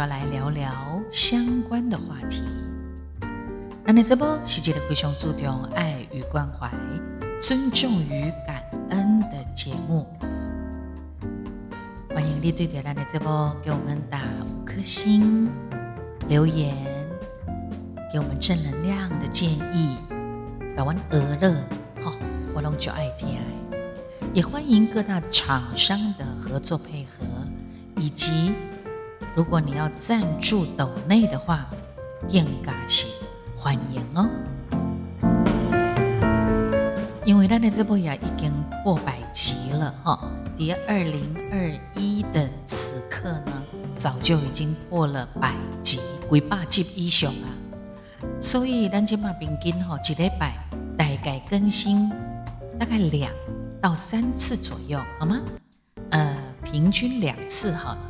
要来聊聊相关的话题。那你这波是一个非常注重爱与关怀、尊重与感恩的节目。欢迎你对着咱的这波给我们打五颗星留言，给我们正能量的建议，搞完俄乐，哈，我拢就爱听。也欢迎各大厂商的合作配合，以及如果你要赞助斗内的话，更加是欢迎哦。因为咱的这波也已经破百集了哈，第二零二一的此刻呢，早就已经破了百集，几百集以上啊。所以咱今嘛平均哈，一礼拜大概更新大概两到三次左右，好吗？呃，平均两次好了。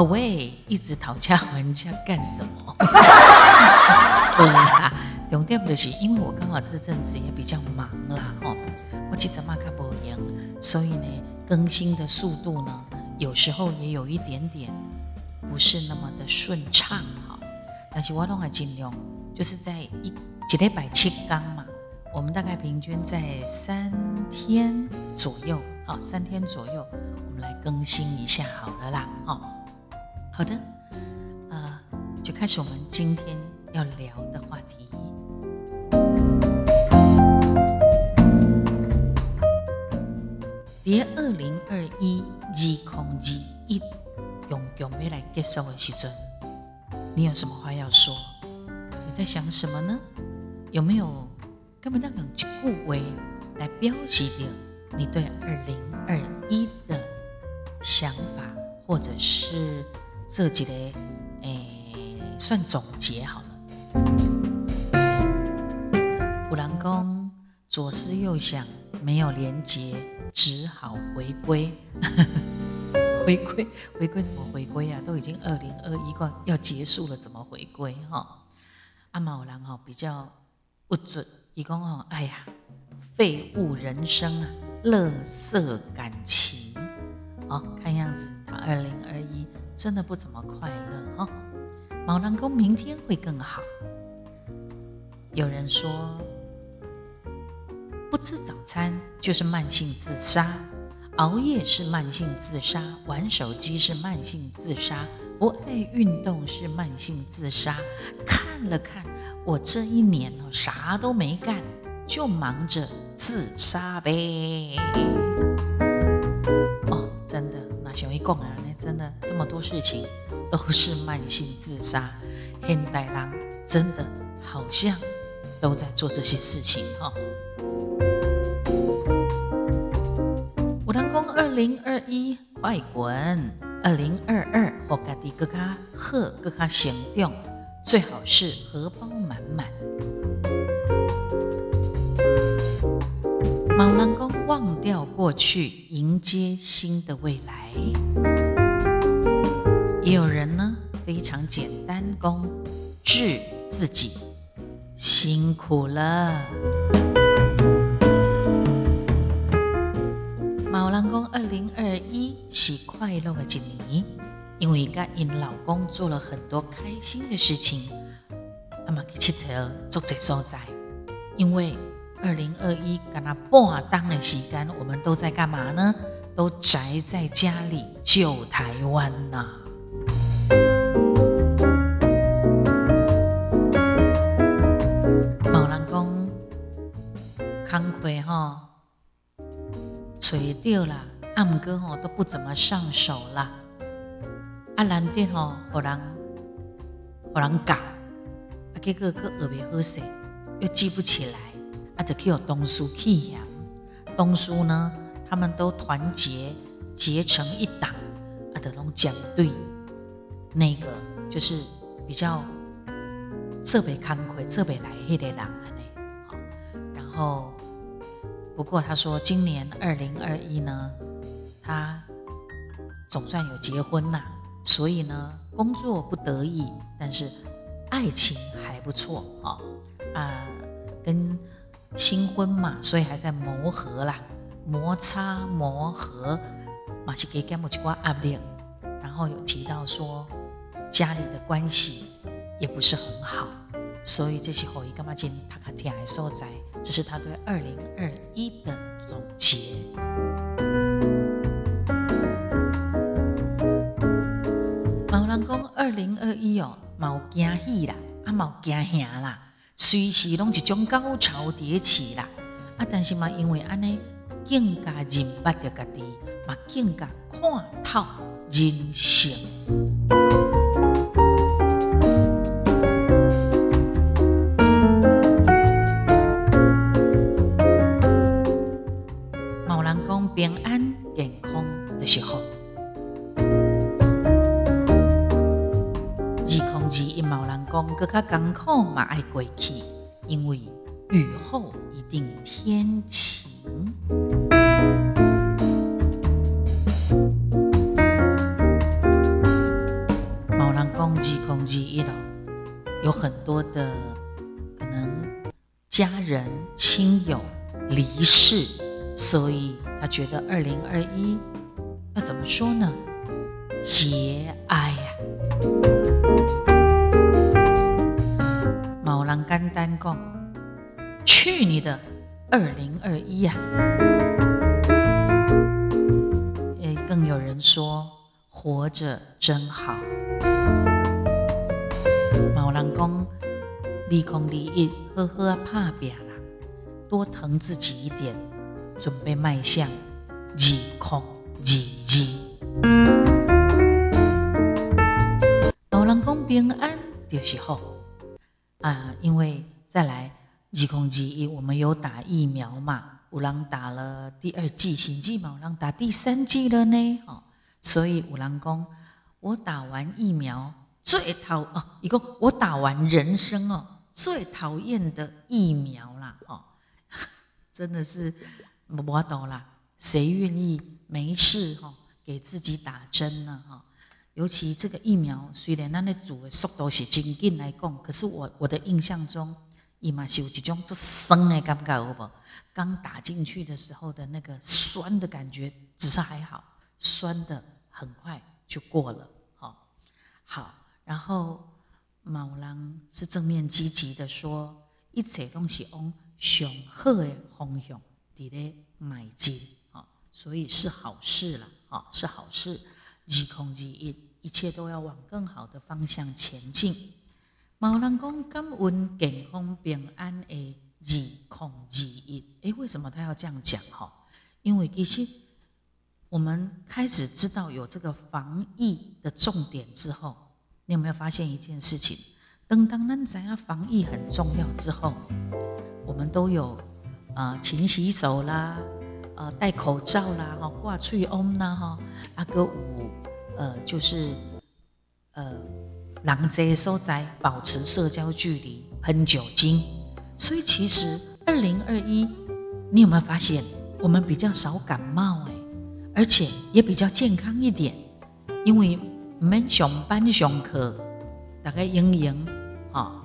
哎，away，一直讨价还价干什么？对啦。重点就是，因为我刚好这阵子也比较忙啦，哦，我其实嘛看不赢，所以呢，更新的速度呢，有时候也有一点点不是那么的顺畅哈。但是我都还尽量，就是在一几礼拜七更嘛，我们大概平均在三天左右，好，三天左右，我们来更新一下好了啦，哦，好的，呃，就开始我们今天要聊的话题。在二零二一二空二一用用要来结束的时阵，你有什么话要说？你在想什么呢？有没有根本要用一句话来标记掉你对二零二一的想法，或者是这几个诶算总结好了？五郎公左思右想，没有连接。只好回归，回归，回归怎么回归啊？都已经二零二一个要结束了，怎么回归哈？阿毛郎哈比较不准，一共哦，哎呀，废物人生啊，乐色感情，哦，看样子他二零真的不怎么快乐哦。毛郎公明天会更好。有人说。不吃早餐就是慢性自杀，熬夜是慢性自杀，玩手机是慢性自杀，不爱运动是慢性自杀。看了看我这一年哦，啥都没干，就忙着自杀呗。哦，真的，那小一讲啊，真的这么多事情都是慢性自杀。现代人真的好像都在做这些事情哈。五堂公二零二一快滚，二零二二和家己更加好，更加行动，最好是荷包满满。毛狼公忘掉过去，迎接新的未来。也有人呢，非常简单，公治自己，辛苦了。公二零二一是快乐的一年，因为跟因老公做了很多开心的事情。阿妈去佚佗做这所在，因为二零二一跟他半当的时间，我们都在干嘛呢？都宅在家里救台湾呐。康亏哈。垂掉了，阿姆哥吼都不怎么上手啦，啊，难得吼，互人互人教，啊，结果个耳别好势，又记不起来，啊，就去有东叔去呀。东叔呢，他们都团结结成一党，啊，的拢讲对，那个就是比较设备工课、设备来迄个人安尼，好，然后。不过他说，今年二零二一呢，他总算有结婚啦，所以呢，工作不得意，但是爱情还不错啊啊，跟新婚嘛，所以还在磨合啦，摩擦磨合，马西给给莫奇瓜压力，然后有提到说家里的关系也不是很好，所以这些后裔干嘛进他看天还受灾，这是他对二零二一的总结。毛人讲二零二一哦，冇惊喜啦，啊冇惊吓啦，随时拢一种高潮迭起啦，啊但是嘛，因为安尼更加认捌着家己，嘛更加看透人性。爱过去，因为雨后一定天晴。毛人讲二空二一楼，有很多的可能家人亲友离世，所以他觉得二零二一要怎么说呢？节哀呀、人简单讲，去你的二零二一呀！诶，更有人说活着真好。毛人讲，利空利益，呵呵啊，怕扁啦，多疼自己一点，准备迈向二空二二。毛人讲平安就是好啊，因为再来二空二一，我们有打疫苗嘛，有人打了第二剂，甚至嘛有人打第三剂了呢，哦，所以五郎讲我打完疫苗最讨哦，一个我打完人生哦最讨厌的疫苗啦，哦，真的是我懂啦，谁愿意没事哈、哦、给自己打针呢哈、哦？尤其这个疫苗，虽然咱的煮的速度是真紧来讲，可是我我的印象中，伊嘛是有一种做酸的感觉，有无？刚打进去的时候的那个酸的感觉，只是还好，酸的很快就过了，好，好，然后某人是正面积极的说，一切东西往上好的方向伫咧迈进，啊，所以是好事了，啊，是好事。二空二一，一切都要往更好的方向前进。毛人讲感恩健康平安的二空二一，诶，为什么他要这样讲？哈，因为其实我们开始知道有这个防疫的重点之后，你有没有发现一件事情？等当咱知影防疫很重要之后，我们都有呃勤洗手啦。呃，戴口罩啦，哈，挂喙嗡啦，哈，啊个五，呃，就是呃，人这所在保持社交距离，喷酒精。所以其实二零二一，你有没有发现我们比较少感冒哎，而且也比较健康一点，因为我们上班上课大概营营啊，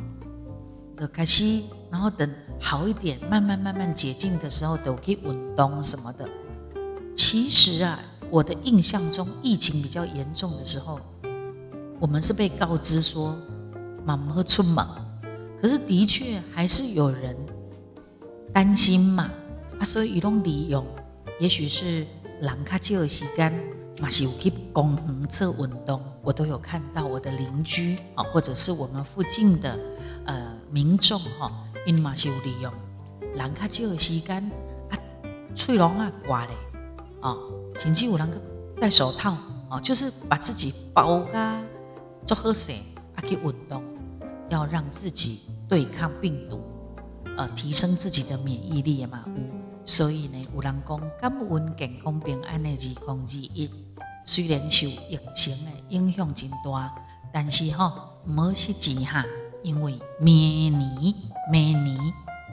就开始，然后等。好一点，慢慢慢慢解禁的时候，都可以运动什么的。其实啊，我的印象中，疫情比较严重的时候，我们是被告知说“满门出门”，可是的确还是有人担心嘛啊，所以移动利用，也许是人较少的时间，嘛是有去公园做运动，我都有看到我的邻居啊，或者是我们附近的呃民众哈。因嘛是有利用，人较少的时间啊，喙拢啊挂咧，哦，甚至有人戴手套，哦，就是把自己包噶做好势啊去运动，要让自己对抗病毒，呃，提升自己的免疫力嘛。有，所以呢，有人讲感恩健康平安的二空二一，虽然受疫情的影响真大，但是吼，唔好失志哈。因为明年、明年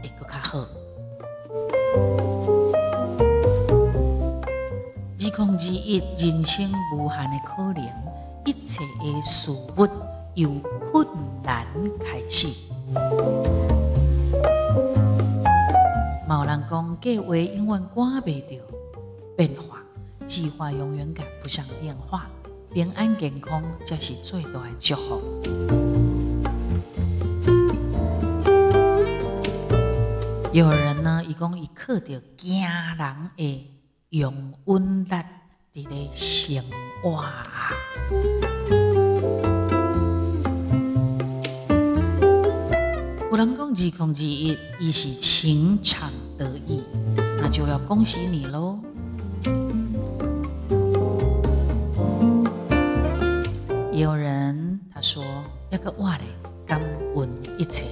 会更加好。二空二一，人生无限的可能，一切的事物由困难开始。某人讲计划永远赶不掉变化，计划永远赶不上变化，平安健康才是最大的祝福。有人呢，伊讲伊靠着惊人的用温力伫咧生活。有人讲二空二一，伊是情场得意，那就要恭喜你喽。有人他说要个话嘞，感恩一切，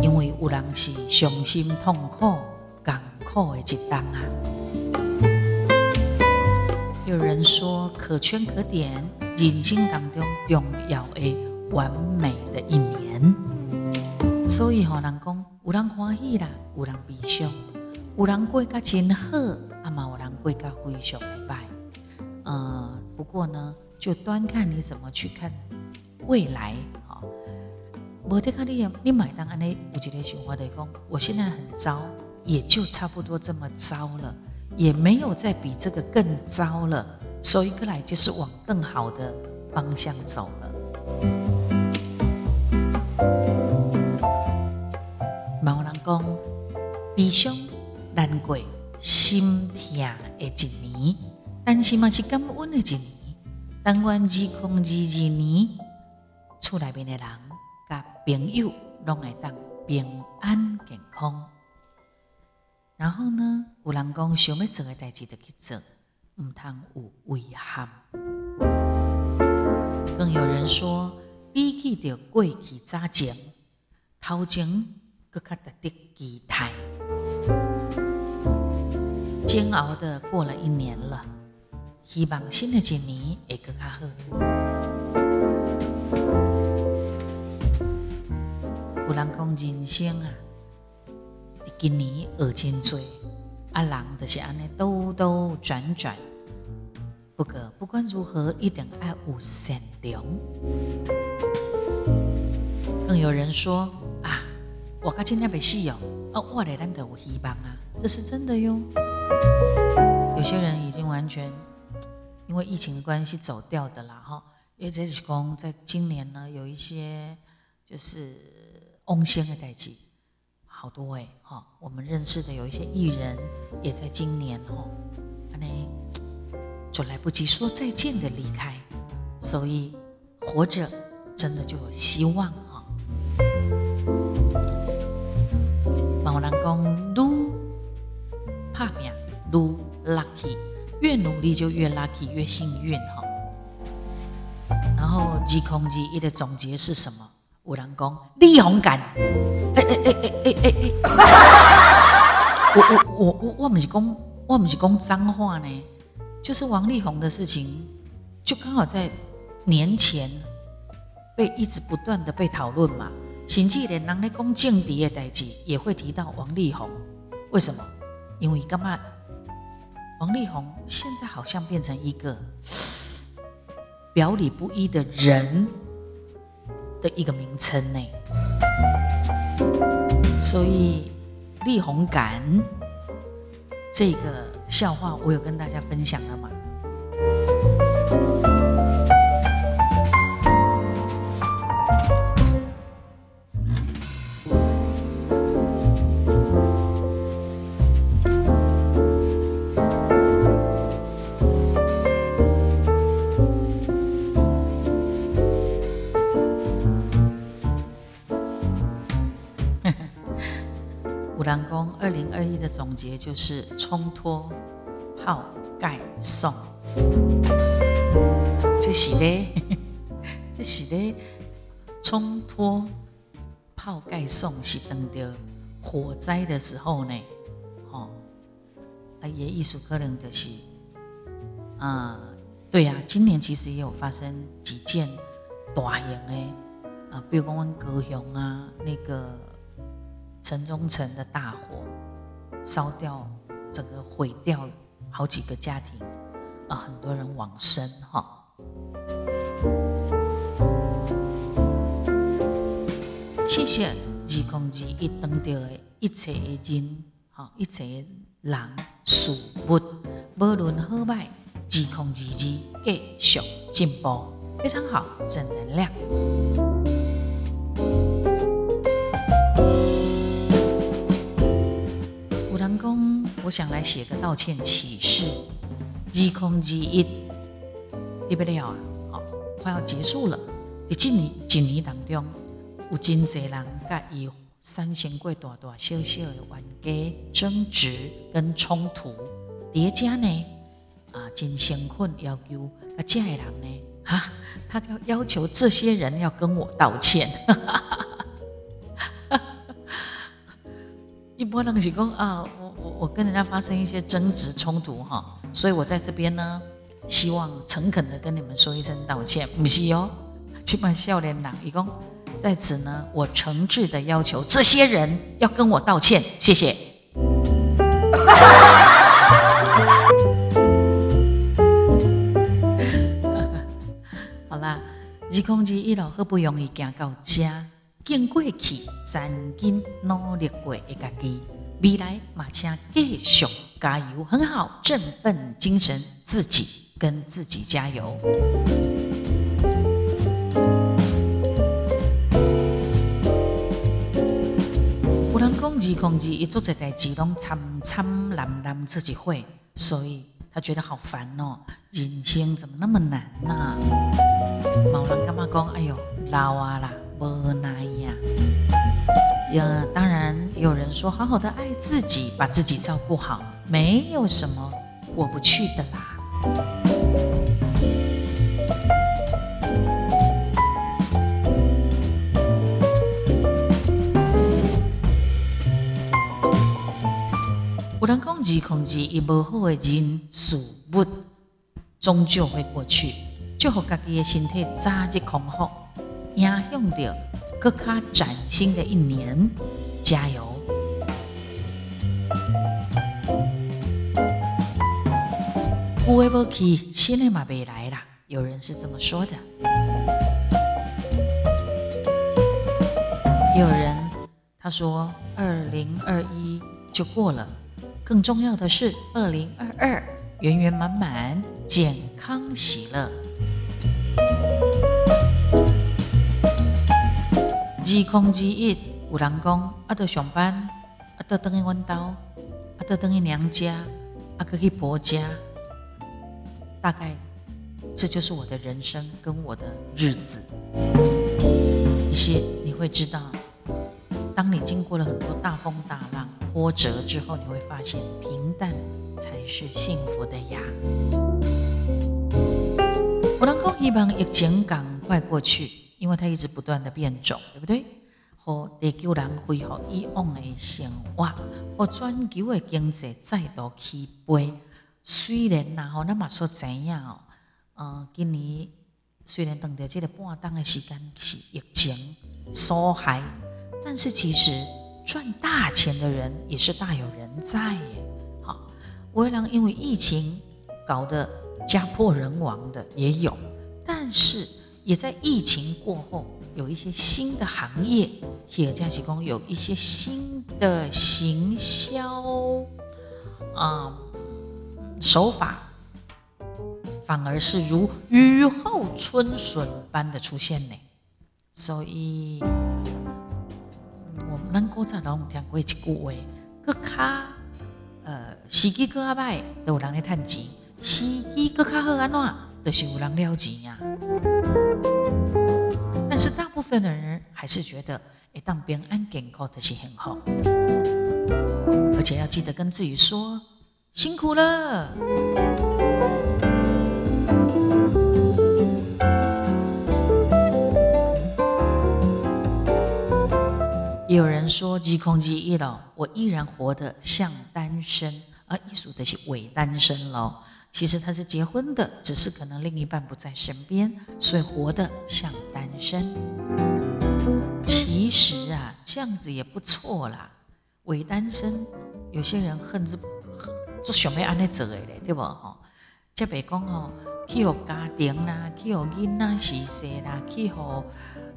因为有人是伤心痛苦、艰苦的一当啊。可圈可点，人生当中重要的完美的一年。所以吼，人讲有人欢喜啦，有人悲伤，有人过得真好，啊嘛有人过得非常的败。呃，不过呢，就端看你怎么去看未来。哈，无得看你你买单安尼有一个想法的讲，我现在很糟，也就差不多这么糟了，也没有再比这个更糟了，所以过来就是往更好的方向走了。讲悲伤难过心痛的一年，但是嘛是感恩的一年。但愿二零二二年，厝内面的人甲朋友拢会当平安健康。然后呢，有人讲想要做的代志就去做，毋通有遗憾。更有人说，比起着过去早前，头前。搁较值得期待，煎熬的过了一年了，希望新的一年会搁较好。有人讲人生啊，今年学真多，啊人就是安尼兜兜转转，不过不管如何，一定爱有善良。更有人说啊。我看今天没戏哦，哦，我来难得有希望啊，这是真的哟。有些人已经完全因为疫情的关系走掉的啦，哈。因为这是讲在今年呢，有一些就是翁仙的代际，好多哎，哈。我们认识的有一些艺人，也在今年哈，安尼就来不及说再见的离开，所以活着真的就有希望。某人讲，愈怕命愈 lucky，越努力就越 lucky，越幸运哈。然后二空二一的总结是什么？有人讲力宏感，哎哎哎哎哎哎哎，我我我我我唔是讲我唔是讲脏话呢，就是王力宏的事情，就刚好在年前被一直不断的被讨论嘛。甚至连人咧讲政敌的代志，也会提到王力宏。为什么？因为干嘛？王力宏现在好像变成一个表里不一的人的一个名称呢。所以力宏感这个笑话，我有跟大家分享了吗？总结就是冲脱、泡盖送。这是咧，这是咧，冲脱、泡盖送是等着火灾的时候呢，哦，啊也艺术可能就是，啊，对呀，今年其实也有发生几件大型的，啊，比如讲阮高雄啊，那个。城中城的大火烧掉，整个毁掉好几个家庭，啊，很多人往生哈。谢谢二公二一当到的一切的人，哈，一切的人事物，无论好歹，二公二一继续进步，非常好，正能量。想来写个道歉启事。二空二一，对不了啊，好，快要结束了。在今年一年当中。有真侪人甲伊产生过大大小小的冤家、争执跟冲突叠加呢，啊，真辛苦要求啊，这的人呢，哈，他要要求这些人要跟我道歉。一般人是讲啊，我跟人家发生一些争执冲突哈，所以我在这边呢，希望诚恳的跟你们说一声道歉，不是哦，起码笑脸人伊讲。在此呢，我诚挚的要求这些人要跟我道歉，谢谢。好啦，二空之一路好不容易行到家，经过去，曾经努力过的家己，未来马请继续加油，很好，振奋精神，自己跟自己加油。有人讲二控二一做这代志拢参参难难自己会，所以他觉得好烦哦。人生怎么那么难呐？某人干嘛讲？哎呦，老啊啦，无奈呀。呀，当然有人说，好好的爱自己，把自己照顾好，没有什么过不去的啦。有人讲，二控制伊无好的人事物，终究会过去。祝福家己的身体早日康复，迎向着更加崭新的一年，加油！有诶无去，新的嘛未来啦。有人是这么说的。有人他说，二零二一就过了。更重要的是，二零二二圆圆满满，健康喜乐。二空之一，有人讲，阿得上班，阿得等于弯刀，阿得等于娘家，阿可去婆家。大概这就是我的人生跟我的日子。一些你会知道，当你经过了很多大风大浪。波折之后，你会发现平淡才是幸福的呀。我能够希望疫情赶快过去，因为它一直不断的变种，对不对？和地球人恢复以往的生活，和全球的经济再度起飞。虽然然后那么说怎样哦，呃，今年虽然等到这个半当的时间是疫情所害，但是其实。赚大钱的人也是大有人在耶。好，微让因为疫情搞得家破人亡的也有，但是也在疫情过后有一些新的行业，企业家提供有一些新的行销啊手法，反而是如雨后春笋般的出现呢。所以。咱古早拢听过一句话，搁卡呃时机搁较歹，都有人来趁钱；时机搁较好安怎，都是有人了钱呀。但是大部分的人还是觉得，一当平安健康的是很好，而且要记得跟自己说辛苦了。有人说，机空机一了，我依然活得像单身，而艺术的是伪单身喽。其实他是结婚的，只是可能另一半不在身边，所以活得像单身。其实啊，这样子也不错啦。伪单身，有些人恨之恨，做想要安尼做的，对不？吼，即别讲吼，去互家庭啦，去互囡仔死死啦，去互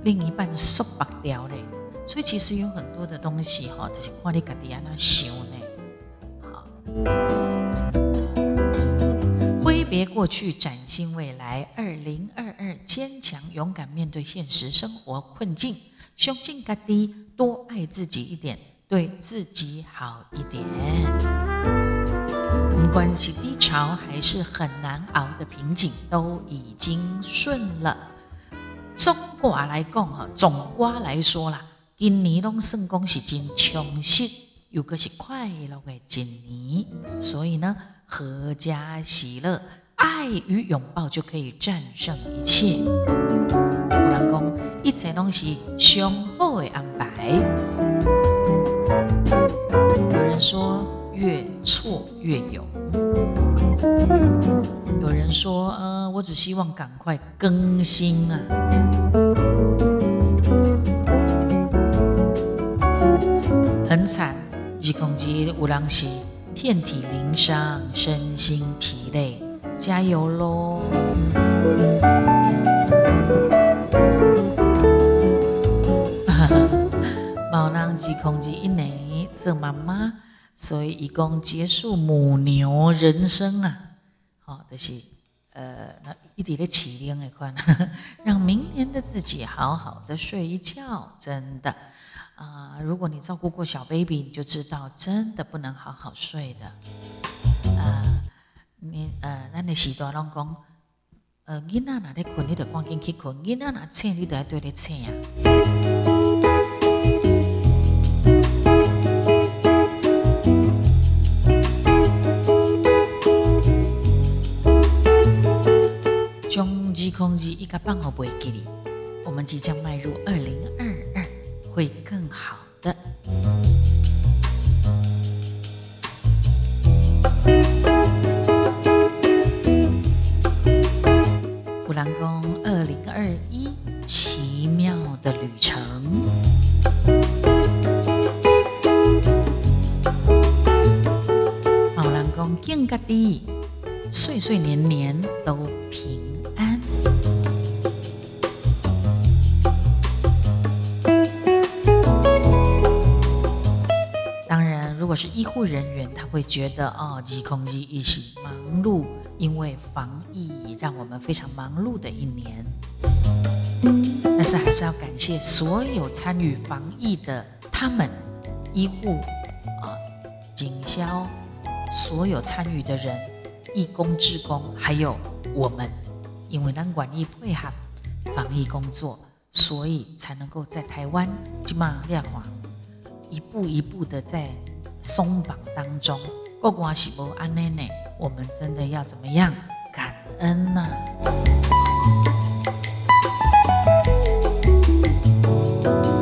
另一半束缚掉嘞。所以其实有很多的东西吼，就是看你家己安那想呢。好，别过去，崭新未来。二零二二，坚强勇敢面对现实生活困境，相信家己，多爱自己一点，对自己好一点。不管是低潮还是很难熬的瓶颈，都已经顺了。总瓜来讲哈，总瓜来说啦。今年拢算讲是真充实，又个是快乐的一年，所以呢，阖家喜乐，爱与拥抱就可以战胜一切。有人讲，一切拢是上好的安排。有人说，越挫越勇。有人说，呃，我只希望赶快更新啊。很惨，二空机有人是遍体鳞伤，身心疲累，加油喽！毛囊及空机一年做妈妈，所以一共结束母牛人生啊！好，就是呃，那一点的起灵的款，让明年的自己好好的睡一觉，真的。啊，如果你照顾过小 baby，你就知道真的不能好好睡的。呃，你呃，那你许多拢讲，呃，囡仔哪在困，你得赶紧去困；囡仔哪醒，你得要对咧醒啊。将机空机一个半号背给你，我们即将迈入二零二。会更好的。会觉得哦，疾控机一起忙碌，因为防疫让我们非常忙碌的一年。但是还是要感谢所有参与防疫的他们，医护啊，警消，所有参与的人，义工、志工，还有我们，因为咱管理配合防疫工作，所以才能够在台湾这么亮华一步一步的在。松绑当中，过关是无安内呢？我们真的要怎么样感恩呢？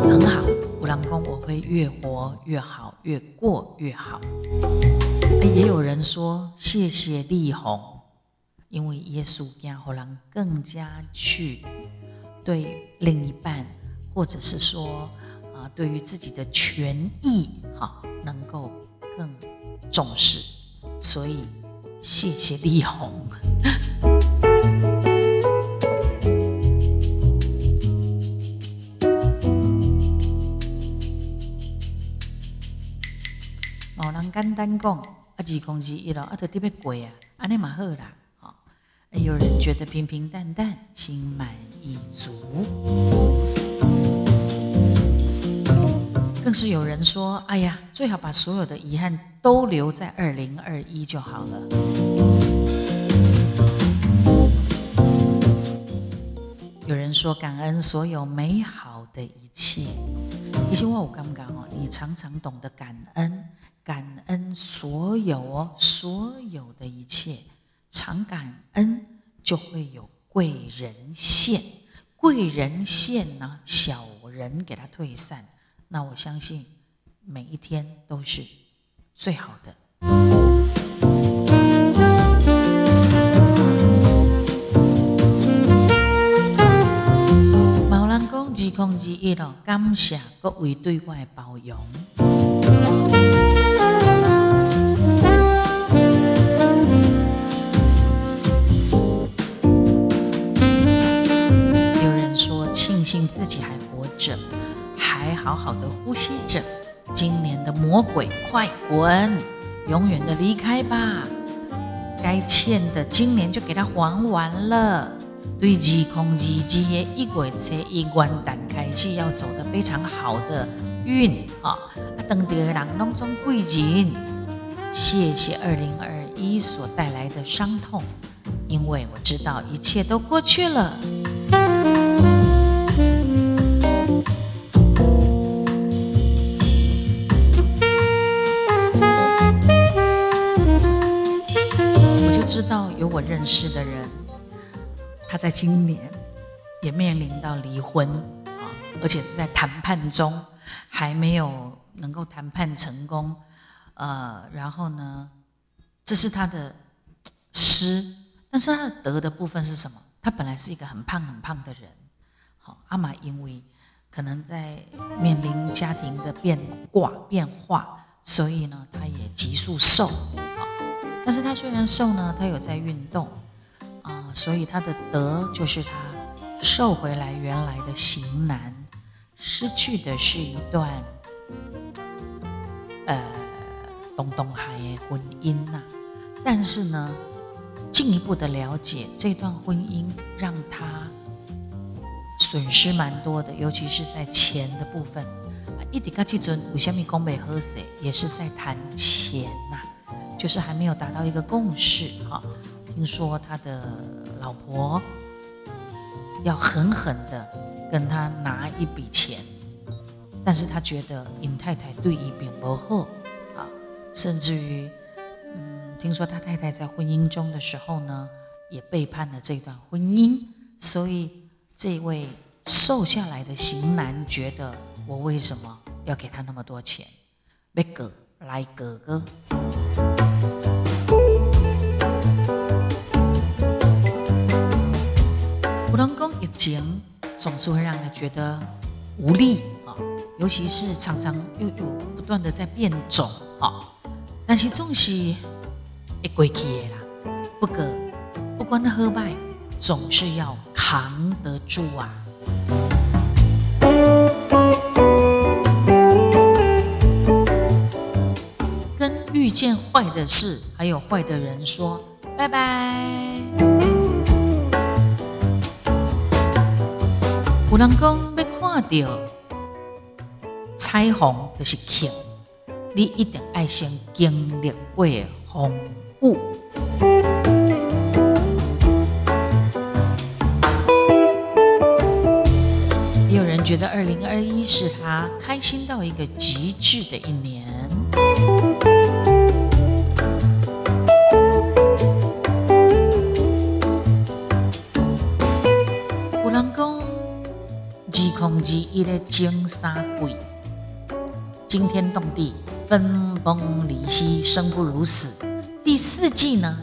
很好，五郎公，我会越活越好，越过越好。也有人说谢谢力宏，因为耶稣让后人更加去对另一半，或者是说啊。对于自己的权益，哈，能够更重视，所以谢谢力宏。某 人简单讲，啊，二公之一咯，啊，特别贵啊，安尼嘛好啦，有人觉得平平淡淡，心满意足。更是有人说：“哎呀，最好把所有的遗憾都留在二零二一就好了。”有人说：“感恩所有美好的一切。”其实我有感觉哦，你常常懂得感恩，感恩所有哦，所有的一切，常感恩就会有贵人现。贵人现呢，小人给他退散。那我相信每一天都是最好的。毛人公之空之一咯，感谢各位对我的包容。有人说庆幸自己还活着，还好。好的呼吸着。今年的魔鬼，快滚，永远的离开吧！该欠的，今年就给他还完了。对二空二之的一鬼车一关胆开始要走的非常好的运啊！啊，等的人拢中贵人，谢谢二零二一所带来的伤痛，因为我知道一切都过去了。我认识的人，他在今年也面临到离婚啊，而且是在谈判中还没有能够谈判成功。呃，然后呢，这是他的失，但是他的得的部分是什么？他本来是一个很胖很胖的人，好，阿玛因为可能在面临家庭的变卦变化，所以呢，他也急速瘦啊。但是他虽然瘦呢，他有在运动啊，所以他的德就是他瘦回来原来的型男，失去的是一段呃东东海的婚姻呐。但是呢，进一步的了解这段婚姻，让他损失蛮多的，尤其是在钱的部分。一迪卡基尊为什么讲未喝水，也是在谈钱呐。就是还没有达到一个共识哈。听说他的老婆要狠狠的跟他拿一笔钱，但是他觉得尹太太对伊并不厚啊，甚至于，嗯，听说他太太在婚姻中的时候呢，也背叛了这段婚姻，所以这位瘦下来的型男觉得，我为什么要给他那么多钱？别哥来哥哥。情总是会让人觉得无力啊，尤其是常常又有不断的在变种啊，但是总是会过去的啦。不过不管好败，总是要扛得住啊。跟遇见坏的事还有坏的人说拜拜。有人讲要看到彩虹就是晴，你一定爱先经历过风雨。也有人觉得二零二一是他开心到一个极致的一年。之一的金沙鬼，惊天动地，分崩离析，生不如死。第四季呢，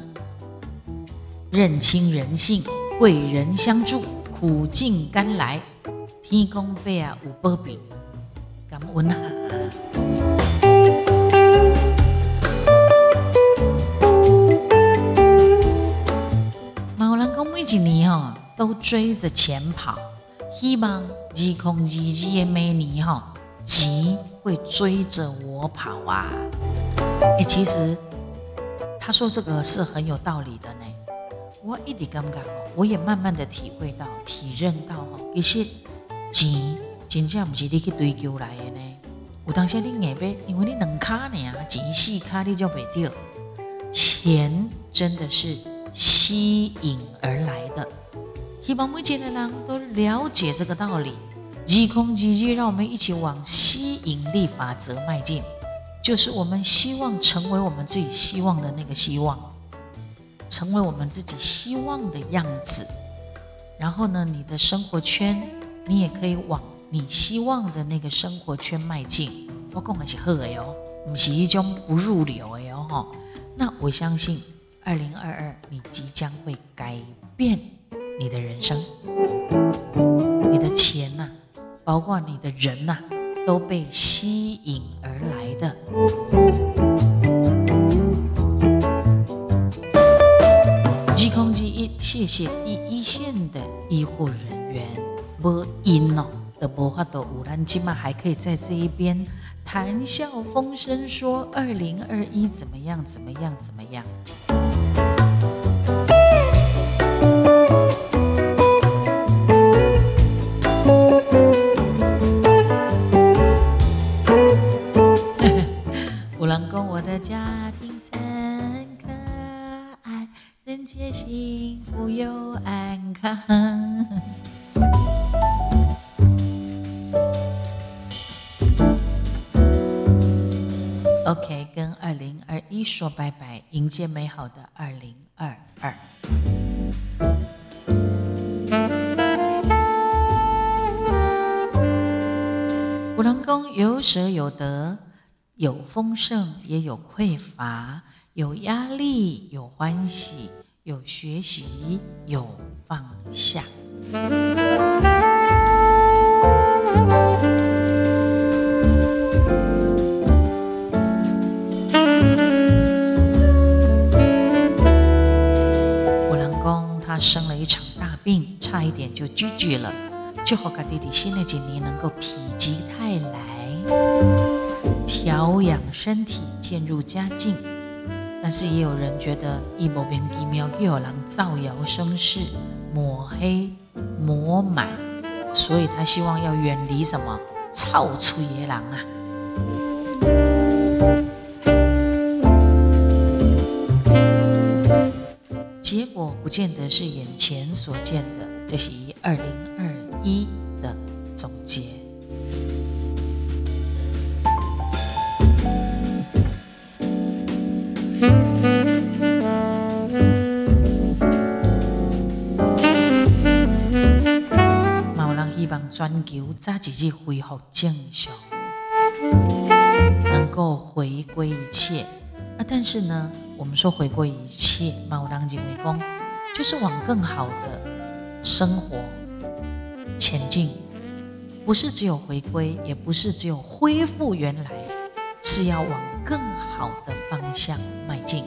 认清人性，贵人相助，苦尽甘来，天公伯啊有保庇，感恩啊！马兰公每一年哦，都追着钱跑。希望二零二二的每年哈，钱会追着我跑啊！哎，其实他说这个是很有道理的呢。我一直感觉哦，我也慢慢的体会到、体认到哈，其实钱真正不是你去追求来的呢。有当时你硬要，因为你两卡呢，钱四卡你就袂掉。钱真的是吸引而来的。希望每一个人都了解这个道理。即空即即，让我们一起往吸引力法则迈进，就是我们希望成为我们自己希望的那个希望，成为我们自己希望的样子。然后呢，你的生活圈，你也可以往你希望的那个生活圈迈进。我讲的是好的哦，不是一种不入流的哦。那我相信，二零二二你即将会改变。你的人生，你的钱呐，包括你的人呐，都被吸引而来的。疾空机一，谢谢第一线的医护人员，无因哦，的无法度有，咱今嘛还可以在这一边谈笑风生，说二零二一怎么样？怎么样？怎么样？安康。OK，跟二零二一说拜拜，迎接美好的二零二二。五郎公有舍有得，有丰盛也有匮乏，有压力有欢喜，有学习有放下。五郎公他生了一场大病，差一点就 GG 了，就好他弟弟新的几年能够否极泰来，调养身体，渐入佳境。但是也有人觉得一莫名其妙就有人造谣生事、抹黑、抹满，所以他希望要远离什么臭出野狼啊。结果不见得是眼前所见的，这是以二零二一的总结。全球早一日恢复正常，能够回归一切。啊，但是呢，我们说回归一切，嘛有人认为讲，就是往更好的生活前进，不是只有回归，也不是只有恢复原来，是要往更好的方向迈进。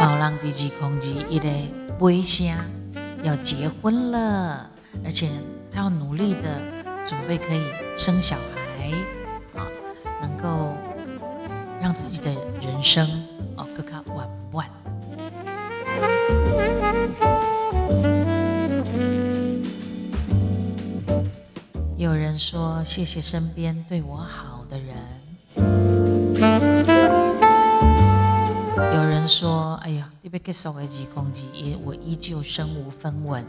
毛浪第几空机一类微声要结婚了，而且他要努力的准备可以生小孩，啊，能够让自己的人生哦更加完完。有人说谢谢身边对我好的人。有人说：“哎呀，你别给所谓几空几一，我依旧身无分文，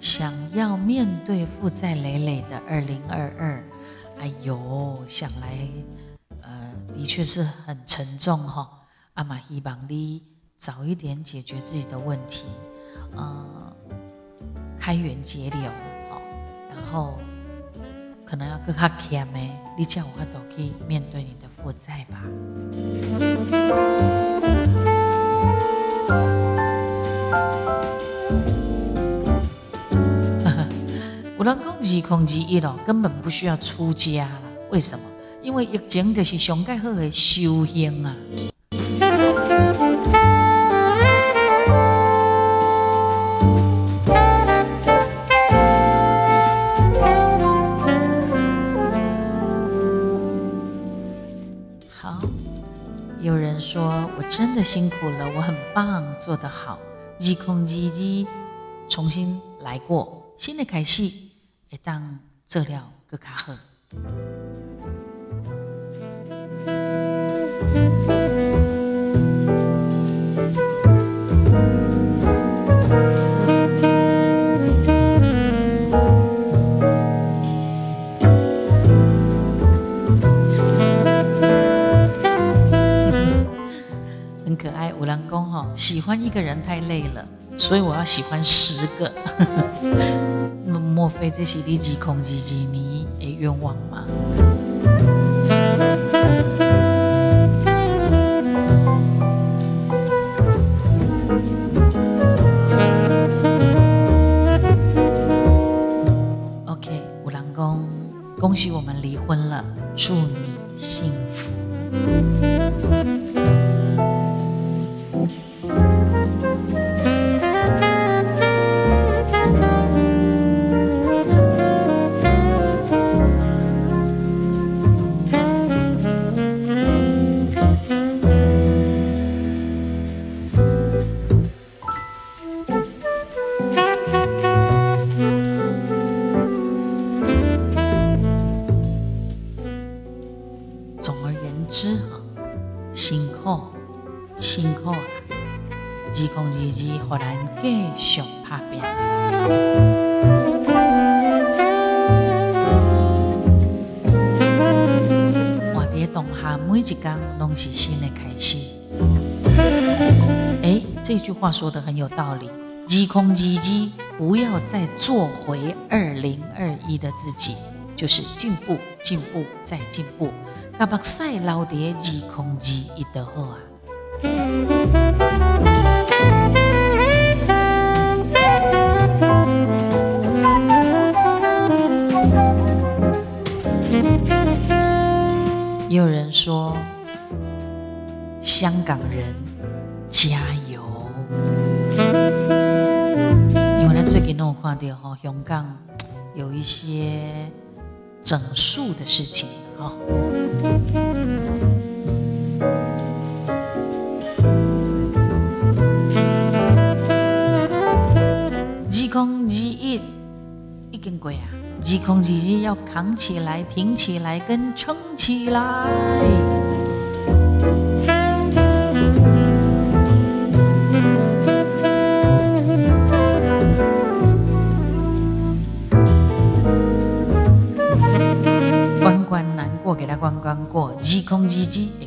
想要面对负债累累的二零二二。哎呦，想来，呃，的确是很沉重哈。阿玛希望你早一点解决自己的问题，呃，开源节流，好，然后可能要更加谦的，你叫我都可以面对你的负债吧。”人讲二空二一咯，根本不需要出家了。为什么？因为疫情就是上盖好的修行啊。好，有人说我真的辛苦了，我很棒，做得好。二空二一，重新来过，新的开始，会当做了更加好。很可爱，五郎公哈，喜欢一个人太累了，所以我要喜欢十个。莫非这是你二空二二年的愿望每一天拢是新的开始。哎，这句话说的很有道理。二空二一，不要再做回二零二一的自己，就是进步，进步，再进步。噶目屎流伫二空二一的好啊！有人说，香港人加油！因为呢，最近我看到哈，香港有一些整数的事情。哈，二零二一已经过啊，鸡控鸡鸡要扛起来、挺起来、跟撑起来。关关难过，给他关关过。鸡控鸡鸡。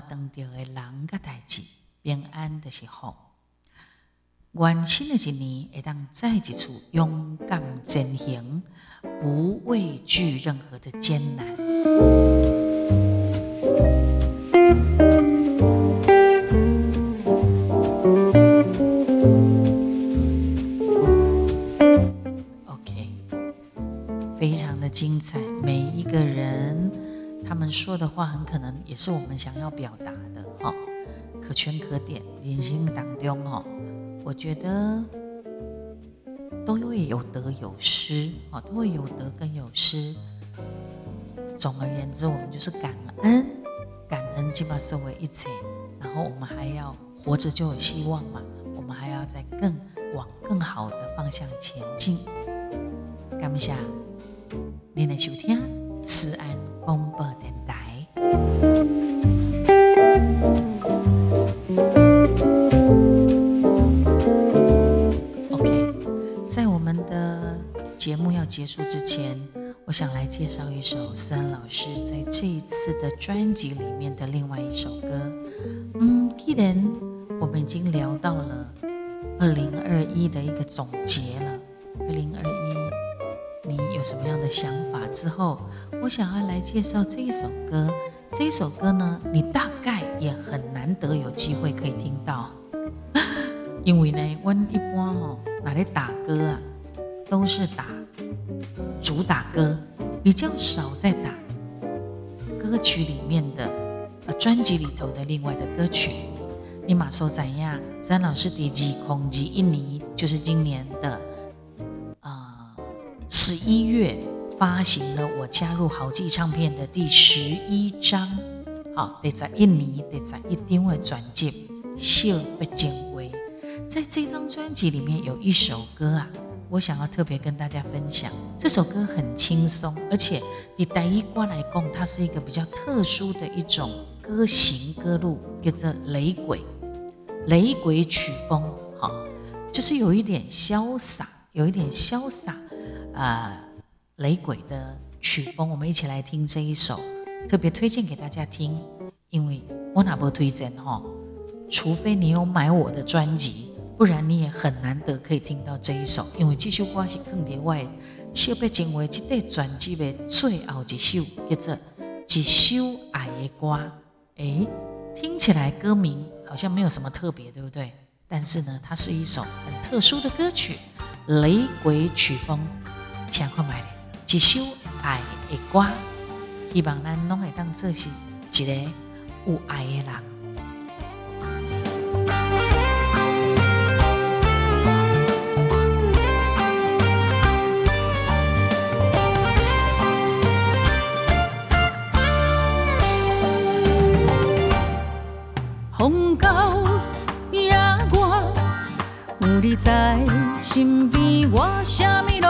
当着的人甲代志平安的时候，愿新的一年会当再一次勇敢前行，不畏惧任何的艰难。OK，非常的精彩，每一个人。他们说的话很可能也是我们想要表达的，哈，可圈可点，人心当中，哈，我觉得都会有得有失，哦，都会有得跟有失。总而言之，我们就是感恩，感恩基本社会一切，然后我们还要活着就有希望嘛，我们还要在更往更好的方向前进。感谢您的收听，慈安广播。节目要结束之前，我想来介绍一首思安老师在这一次的专辑里面的另外一首歌。嗯，既然我们已经聊到了二零二一的一个总结了，二零二一有什么样的想法？之后，我想要来介绍这一首歌。这一首歌呢，你大概也很难得有机会可以听到，因为呢，我一般哦，拿来打歌啊。都是打主打歌，比较少在打歌曲里面的呃专辑里头的另外的歌曲。你马说怎样？三老师第几空吉印尼就是今年的十一月发行了我加入好记唱片的第十一张，好得在印尼得在一定会转接秀被敬威，在这张专辑里面有一首歌啊。我想要特别跟大家分享这首歌很轻松，而且以第一关来讲，它是一个比较特殊的一种歌型歌路，叫做雷鬼，雷鬼曲风，好，就是有一点潇洒，有一点潇洒，呃，雷鬼的曲风，我们一起来听这一首，特别推荐给大家听，因为我哪不推荐哈，除非你有买我的专辑。不然你也很难得可以听到这一首，因为这首歌是更迭外特别成为这代专辑的最后一首，叫做《一首爱的歌》。哎，听起来歌名好像没有什么特别，对不对？但是呢，它是一首很特殊的歌曲，雷鬼曲风，请看卖咧，一首爱的歌，希望咱拢会当做是一个有爱的人。风高夜外，有你在身边，我什么都。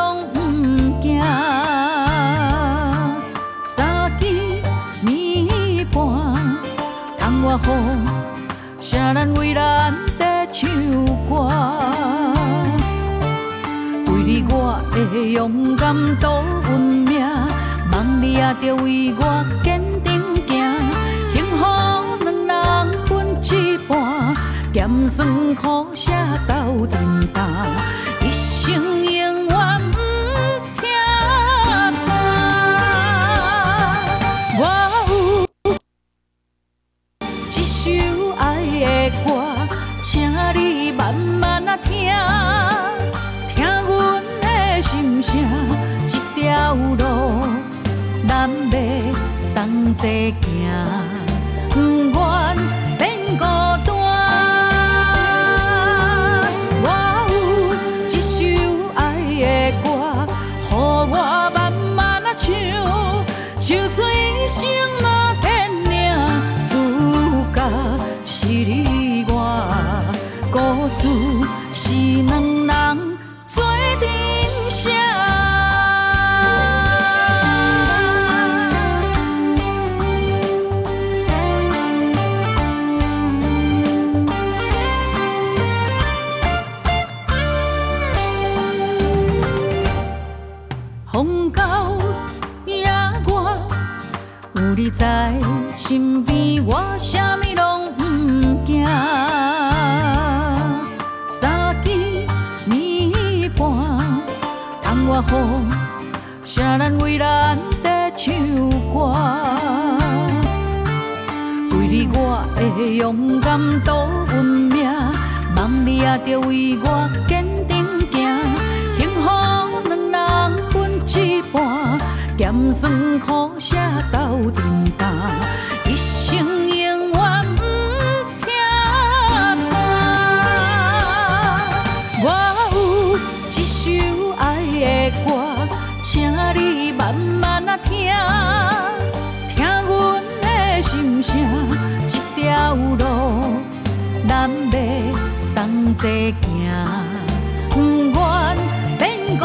谁人为咱在唱歌？为你我会勇敢赌运命，望你也着为我坚定行。幸福两人分一半，咸酸苦涩斗阵担，啊听，听阮的心声，一条路咱要同齐行，在身边，我啥物拢毋惊。三更暝半，窗外雨，谁人为咱在唱歌？为你我会勇敢赌运命，望你也着为我坚定行。幸福两人分一半，咸酸苦涩斗阵担，一生永远不听散。我有一首爱的歌，请你慢慢啊听，听阮的心声，一条路咱要同齐行，不愿变孤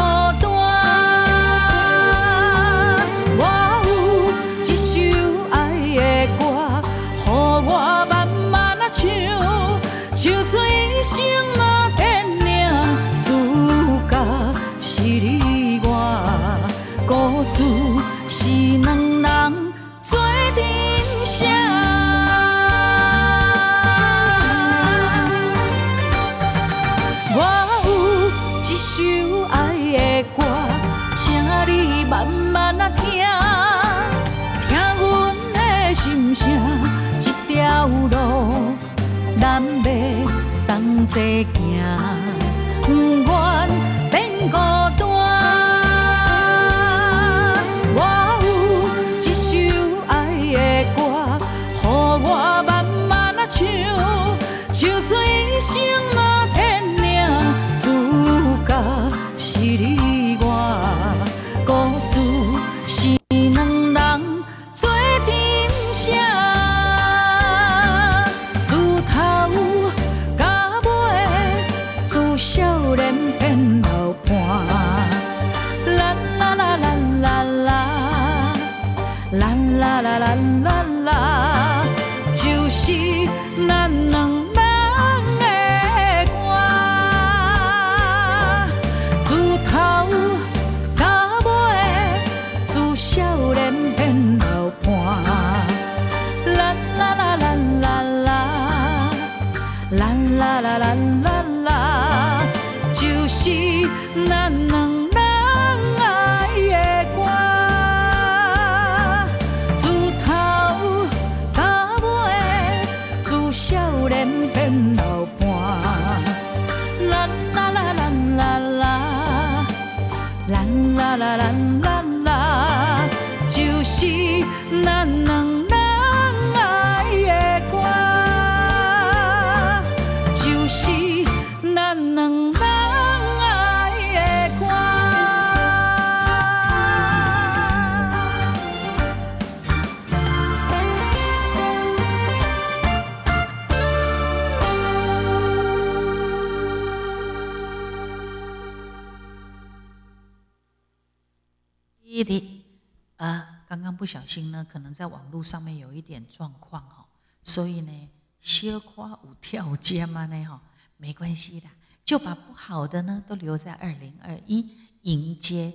不小心呢，可能在网络上面有一点状况哈，所以呢，小夸舞跳尖嘛呢哈，没关系的，就把不好的呢都留在二零二一，迎接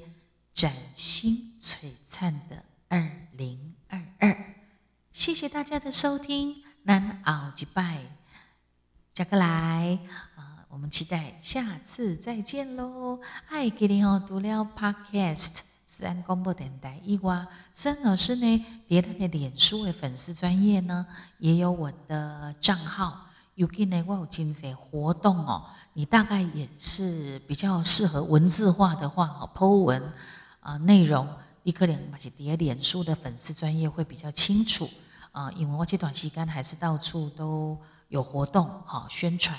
崭新璀璨的二零二二。谢谢大家的收听，南奥吉拜，加个来啊！我们期待下次再见喽！爱给你哦，读了 Podcast 自然广播电台以外，孙老师呢，在他的脸书的粉丝专业呢，也有我的账号。尤其呢，我有进些活动哦，你大概也是比较适合文字化的话哦，Po 文啊内容，你可能嘛是在脸书的粉丝专业会比较清楚啊，因为我这段时间还是到处都有活动哈，宣传。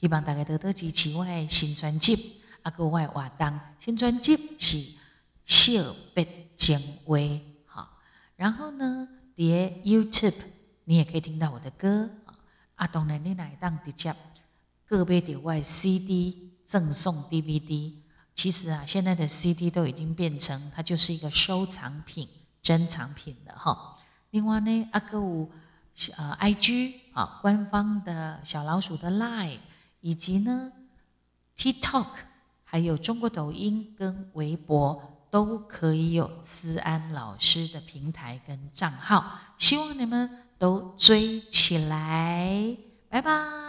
希望大家多多支持我的新专辑，啊，个我的活动。新专辑是《小别情话》哈。然后呢，在 YouTube 你也可以听到我的歌啊。当然，你来当直接个别的外 CD 赠送 DVD。其实啊，现在的 CD 都已经变成它就是一个收藏品、珍藏品了哈。另外呢，啊个有呃 IG 啊，官方的小老鼠的 Line。以及呢，TikTok，还有中国抖音跟微博都可以有思安老师的平台跟账号，希望你们都追起来，拜拜。